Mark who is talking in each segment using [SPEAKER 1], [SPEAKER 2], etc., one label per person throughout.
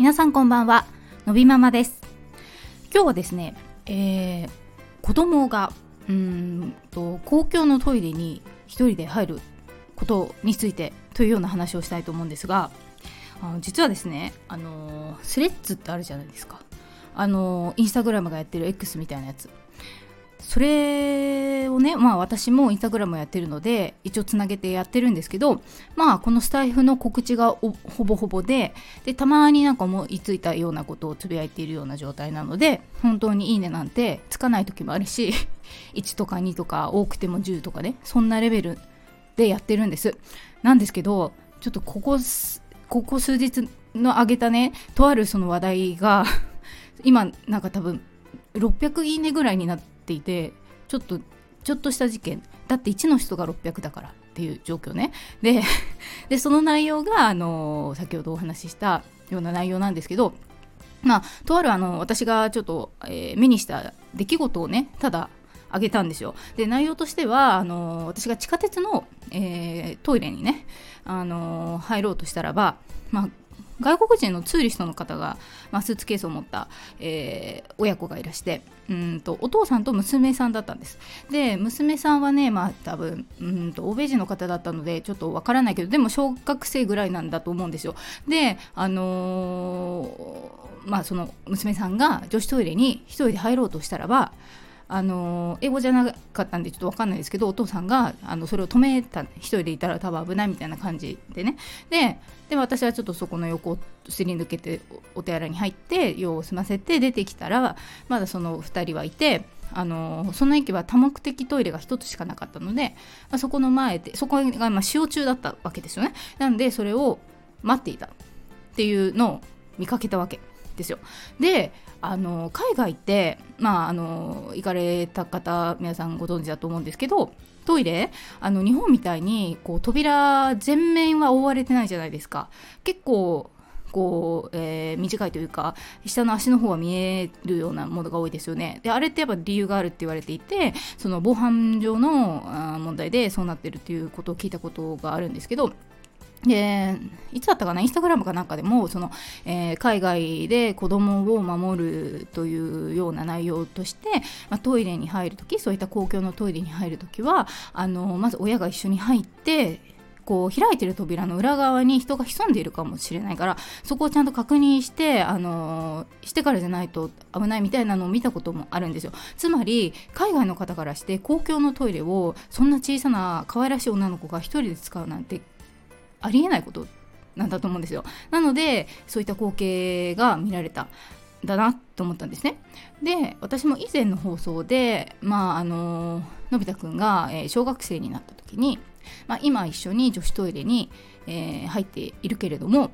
[SPEAKER 1] 皆さんこんばんは。のびママです。今日はですね、えー、子供がうんと公共のトイレに1人で入ることについてというような話をしたいと思うんですがあの実はですねあのスレッズってあるじゃないですか。あのインスタグラムがやってる X みたいなやつ。それをねまあ私もインスタグラムやってるので一応つなげてやってるんですけどまあこのスタイフの告知がほぼほぼででたまになんか思いついたようなことをつぶやいているような状態なので本当にいいねなんてつかない時もあるし 1とか2とか多くても10とかねそんなレベルでやってるんです。なんですけどちょっとここここ数日の上げたねとあるその話題が今なんか多分600いいねぐらいになってていてちょっとちょっとした事件。だって1の人が600だからっていう状況ね。で でその内容があの先ほどお話ししたような内容なんですけどまあとあるあの私がちょっと、えー、目にした出来事をねただあげたんですよ。で内容としてはあの私が地下鉄の、えー、トイレにねあの入ろうとしたらば、まあ、外国人のツーリストの方が、まあ、スーツケースを持った、えー、親子がいらしてうんとお父さんと娘さんだったんです。で娘さんはねまあ多分うんと欧米人の方だったのでちょっとわからないけどでも小学生ぐらいなんだと思うんですよ。であのー、まあその娘さんが女子トイレに一人で入ろうとしたらばあの英語じゃなかったんでちょっと分かんないですけどお父さんがあのそれを止めた一人でいたら多分危ないみたいな感じでね。でで私はちょっとそこの横をすり抜けてお手洗いに入って用を済ませて出てきたらまだその2人はいてあのその駅は多目的トイレが1つしかなかったので、まあ、そこの前でそこがま使用中だったわけですよね。なんでそれを待っていたっていうのを見かけたわけ。ですよ。であの海外ってまああの行かれた方皆さんご存知だと思うんですけどトイレあの日本みたいにこう扉全面は覆われてないじゃないですか。結構こう、えー、短いというか下の足の方は見えるようなものが多いですよね。であれってやっぱ理由があるって言われていてその防犯上の問題でそうなってるっていうことを聞いたことがあるんですけどでいつだったかな？インスタグラムかなんかでもその、えー、海外で子供を守るというような内容として、まあ、トイレに入るときそういった公共のトイレに入るときはあのまず親が一緒に入ってこう開いてる扉の裏側に人が潜んでいるかもしれないからそこをちゃんと確認してあのしてからじゃないと危ないみたいなのを見たこともあるんですよ。つまり海外の方からして公共のトイレをそんな小さな可愛らしい女の子が1人で使うなんてありえないことなんだと思うんですよ。なのでそういった光景が見られただなと思ったんですね。で私も以前の放送でまああののび太くんが、えー、小学生になった時に、まあ、今一緒に女子トイレに、えー、入っているけれども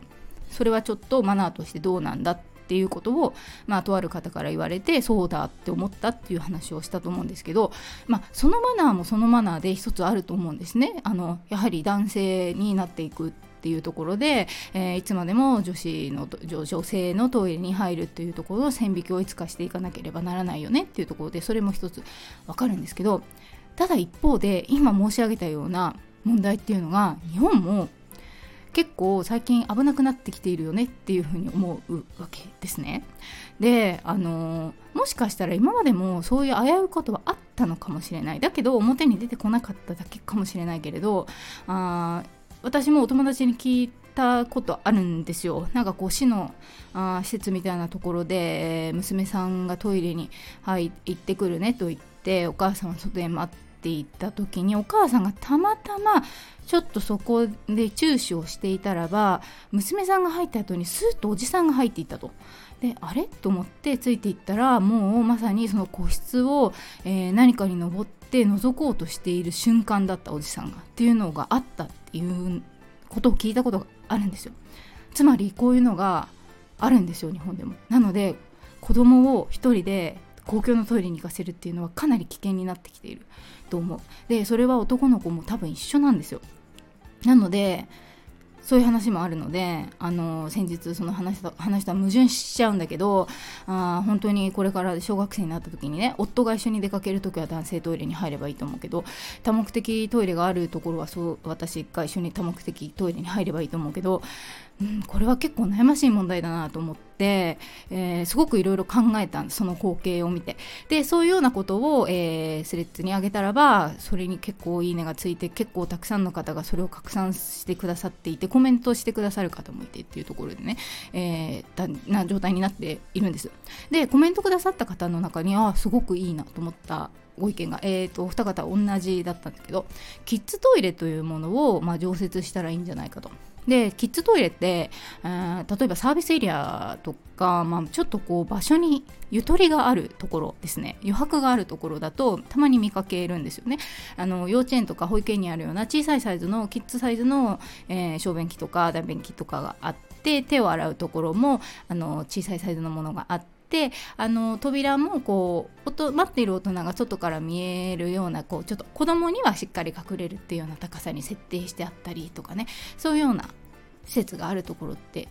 [SPEAKER 1] それはちょっとマナーとしてどうなんだってっていうことを、まあ、とある方から言われてそうだって思ったっていう話をしたと思うんですけど、まあ、そのマナーもそのマナーで一つあると思うんですね。あのやはり男性になっていくっていうところで、えー、いつまでも女子の女性のトイレに入るっていうところの線引きをいつかしていかなければならないよねっていうところでそれも一つわかるんですけどただ一方で今申し上げたような問題っていうのが日本も結構最近危なくなってきているよねっていうふうに思うわけですね。であのもしかしたら今までもそういう危ういことはあったのかもしれないだけど表に出てこなかっただけかもしれないけれどあ私もお友達に聞いたことあるんですよなんかこう市のあ施設みたいなところで娘さんがトイレに、はい、行ってくるねと言ってお母さんは外で待っっていった時にお母さんがたまたまちょっとそこで注視をしていたらば娘さんが入った後にスーッとおじさんが入っていったと。であれ？と思ってついていったらもうまさにその個室を、えー、何かに登って覗こうとしている瞬間だったおじさんがっていうのがあったっていうことを聞いたことがあるんですよ。つまりこういうのがあるんですよ日本でも。なので子供を一人で公共のトイレに行かせるっていうのはかなり危険になってきていると思う。でそれは男の子も多分一緒なんですよ。なのでそういう話もあるのであの先日その話と話とは矛盾しちゃうんだけどあ本当にこれから小学生になった時にね夫が一緒に出かける時は男性トイレに入ればいいと思うけど多目的トイレがあるところはそう私が一緒に多目的トイレに入ればいいと思うけどうん、これは結構悩ましい問題だなと思って、えー、すごくいろいろ考えたんですその光景を見てでそういうようなことを、えー、スレッズに上げたらばそれに結構いいねがついて結構たくさんの方がそれを拡散してくださっていてコメントしてくださる方もいてっていうところでね、えー、な状態になっているんですでコメントくださった方の中にあすごくいいなと思ったご意見が、えーと、お二方同じだったんだけどキッズトイレというものを、まあ、常設したらいいんじゃないかと。でキッズトイレって、えー、例えばサービスエリアとか、まあ、ちょっとこう場所にゆとりがあるところですね。余白があるところだとたまに見かけるんですよね。あの幼稚園とか保育園にあるような小さいサイズのキッズサイズの、えー、小便器とか大便器とかがあって手を洗うところもあの小さいサイズのものがあってであの扉もこう待っている大人が外から見えるようなこうちょっと子供にはしっかり隠れるっていうような高さに設定してあったりとかね。そういうような施設があるところって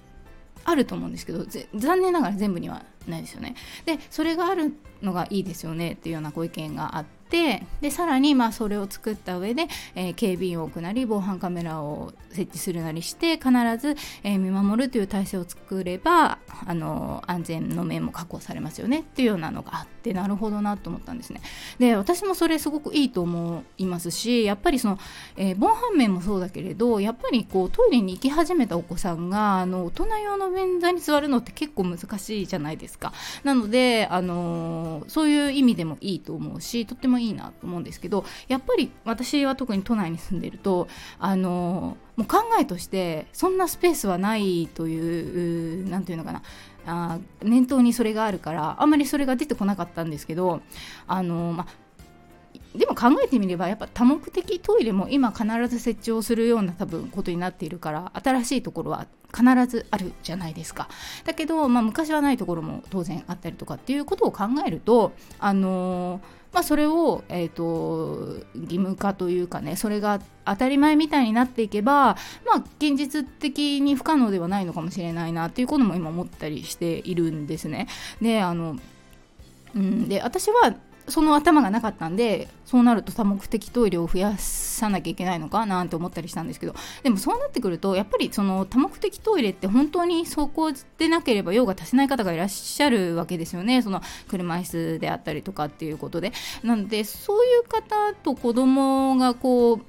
[SPEAKER 1] あると思うんですけど残念ながら全部にはないですよね。でそれがあるのがいいですよねっていうようなご意見があってでさらにまあそれを作った上で、えー、警備員を置くなり防犯カメラを設置するなりして必ず、えー、見守るという体制を作ればあの安全の面も確保されますよねっていうようなのがあってなるほどなと思ったんですね。で私もそれすごくいいと思いますしやっぱりその、えー、防犯面もそうだけれどやっぱりこうトイレに行き始めたお子さんがあの大人用の便座に座るのって結構難しいじゃないですか。なのであのそういう意味でもいいと思うしとってもいいなと思うんですけどやっぱり私は特に都内に住んでるとあのもう考えとしてそんなスペースはないという何て言うのかな。あ念頭にそれがあるからあんまりそれが出てこなかったんですけどあの、までも考えてみればやっぱ多目的トイレも今必ず設置をするような多分ことになっているから新しいところは必ずあるじゃないですか。だけど、まあ、昔はないところも当然あったりとかっていうことを考えるとあのーまあ、それを、えーと、義務化というかねそれが当たり前みたいになっていけば、まあ、現実的に不可能ではないのかもしれないなっていうことも今思ったりしているんですね。であのうん、で私はその頭がなかったんでそうなると多目的トイレを増やさなきゃいけないのかなって思ったりしたんですけど。でもそうなってくるとやっぱりその多目的トイレって本当にそこでなければ用が足せない方がいらっしゃるわけですよね。その車椅子であったりとかっていうことで。なのでそういう方と子供がこう、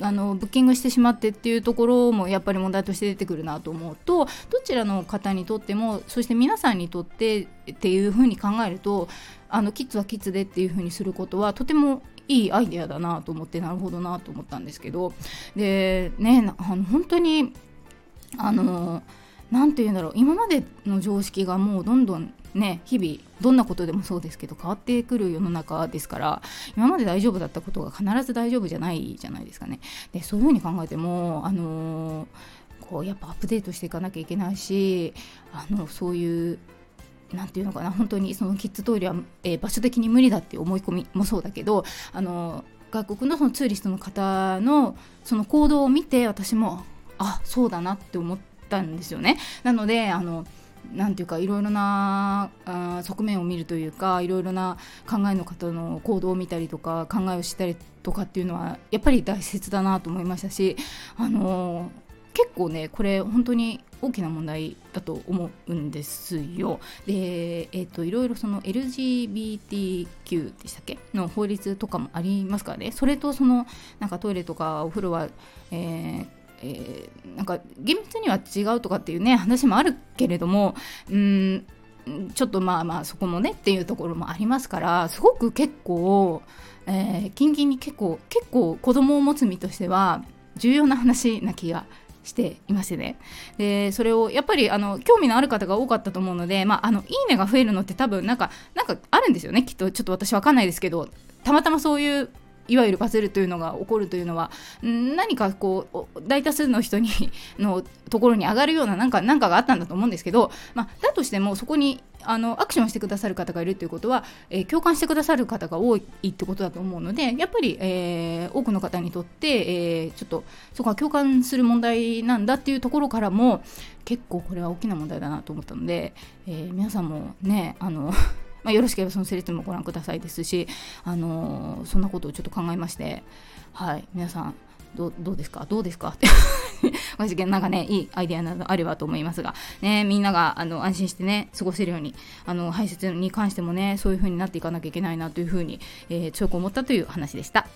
[SPEAKER 1] あのブッキングしてしまってっていうところもやっぱり問題として出てくるなと思うとどちらの方にとってもそして皆さんにとってっていうふうに考えるとあのキッズはキッズでっていう風にすることはとてもいいアイデアだなと思ってなるほどなと思ったんですけどでねあの本当にあの何て言うんだろう今までの常識がもうどんどんね日々どんなことでもそうですけど変わってくる世の中ですから今まで大丈夫だったことが必ず大丈夫じゃないじゃないですかね。でそういうふうに考えてもあのこうやっぱアップデートしていかなきゃいけないしあのそういう何て言うのかな本当にそのキッズトイレは、えー、場所的に無理だって思い込みもそうだけどあの外国のそのツーリストの方のその行動を見て私もあそうだなって思ったんですよね。なのであのなんていうかいろいろなあ側面を見るというかいろいろな考えの方の行動を見たりとか考えをしたりとかっていうのはやっぱり大切だなと思いましたしあの結構ねこれ本当に大きな問題だと思うんですよ。で、えーと、いろいろその LGBTQ でしたっけの法律とかもありますからねそれとそのなんかトイレとかお風呂は、えーえー、なんか厳密には違うとかっていうね話もあるけれどもうんちょっとまあまあそこもねっていうところもありますからすごく結構、えー、近々に結構結構子供を持つ身としては重要な話な気がししていましてね。でそれをやっぱりあの興味のある方が多かったと思うので、まあ、あのいいねが増えるのって多分なんかなんかあるんですよね。きっとちょっと私わかんないですけどたまたまそういういわゆるバズるというのが起こるというのは何かこう大多数の人に のところに上がるようななんかなんかがあったんだと思うんですけど、まあ、だとしてもそこにあのアクションしてくださる方がいるということは、えー、共感してくださる方が多いってことだと思うのでやっぱり、えー、多くの方にとって、えー、ちょっとそこは共感する問題なんだっていうところからも結構これは大きな問題だなと思ったので、え皆さんもねあのまあ、よろしければそのセリフもご覧くださいですし、あのー、そんなことをちょっと考えまして、はい、皆さんどうですか？どうですか？って。私なんかねいいアイデアなどあればと思いますがねみんながあの安心してね過ごせるようにあの排泄に関してもねそういう風になっていかなきゃいけないなという風に、えー、強く思ったという話でした。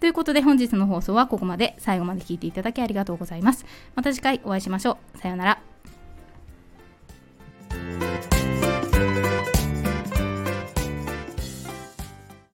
[SPEAKER 1] ということで本日の放送はここまで。最後まで聞いていただきありがとうございます。また次回お会いしましょう。さようなら。